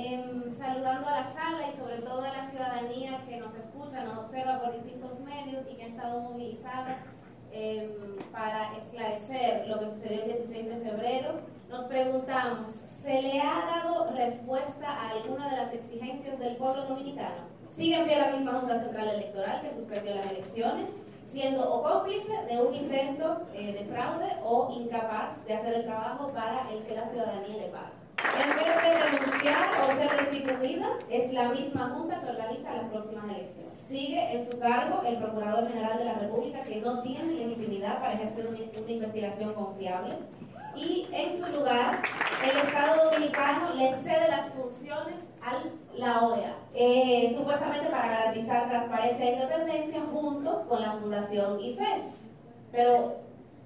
Em, saludando a la sala y sobre todo a la ciudadanía que nos escucha, nos observa por distintos medios y que ha estado movilizada em, para esclarecer lo que sucedió el 16 de febrero. Nos preguntamos, ¿se le ha dado respuesta a alguna de las exigencias del pueblo dominicano? ¿Sigue en pie la misma Junta Central Electoral que suspendió las elecciones? siendo o cómplice de un intento eh, de fraude o incapaz de hacer el trabajo para el que la ciudadanía le paga. En vez de o ser destituida, es la misma Junta que organiza las próximas elecciones. Sigue en su cargo el Procurador General de la República, que no tiene legitimidad para ejercer una, una investigación confiable. Y en su lugar, el Estado Dominicano le cede las funciones a la OEA, eh, supuestamente para garantizar transparencia e independencia junto con la Fundación IFES. Pero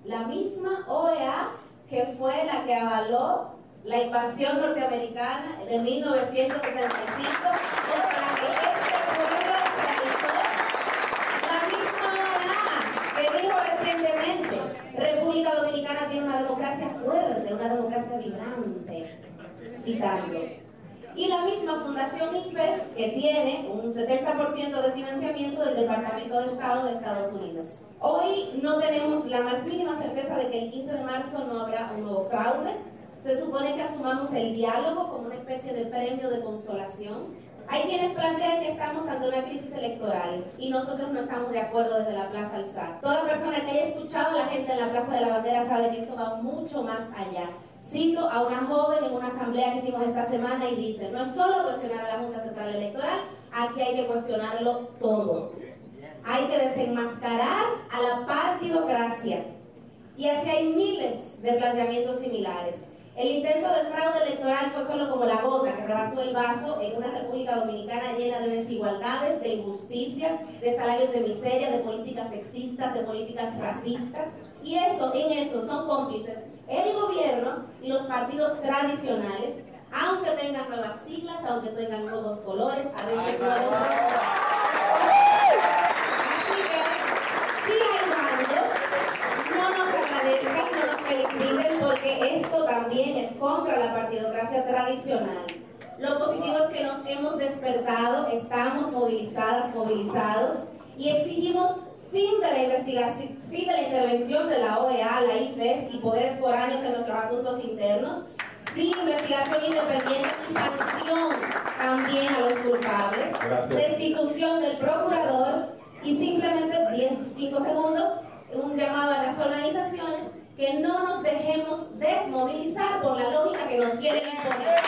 la misma OEA que fue la que avaló la invasión norteamericana de 1965 contra que este pueblo realizó, la misma que dijo recientemente, República Dominicana tiene una democracia fuerte, una democracia vibrante, citando y la misma Fundación IFES que tiene un 70% de financiamiento del Departamento de Estado de Estados Unidos. Hoy no tenemos la más mínima certeza de que el 15 de marzo no habrá un nuevo fraude. Se supone que asumamos el diálogo como una especie de premio de consolación. Hay quienes plantean que estamos ante una crisis electoral y nosotros no estamos de acuerdo desde la Plaza Alzar. Toda persona que haya escuchado a la gente en la Plaza de la Bandera sabe que esto va mucho más allá. Cito a una joven en una asamblea que hicimos esta semana y dice, no es solo cuestionar a la Junta Central Electoral, aquí hay que cuestionarlo todo. Hay que desenmascarar a la partidocracia. Y así hay miles de planteamientos similares. El intento de fraude electoral fue solo como la gota que rebasó el vaso en una República Dominicana llena de desigualdades, de injusticias, de salarios de miseria, de políticas sexistas, de políticas racistas. Y eso, en eso, son cómplices el gobierno y los partidos tradicionales, aunque tengan nuevas siglas, aunque tengan nuevos colores, a veces nuevos... también es contra la partidocracia tradicional. Lo positivo es que nos hemos despertado, estamos movilizadas, movilizados y exigimos fin de la investigación, fin de la intervención de la OEA, la IFES y poderes foráneos en nuestros asuntos internos, sin investigación independiente y sanción también a los culpables, Gracias. destitución del procurador y simplemente 10, 5 segundos, un llamado a las organizaciones que no nos desmovilizar por la lógica que nos quieren imponer.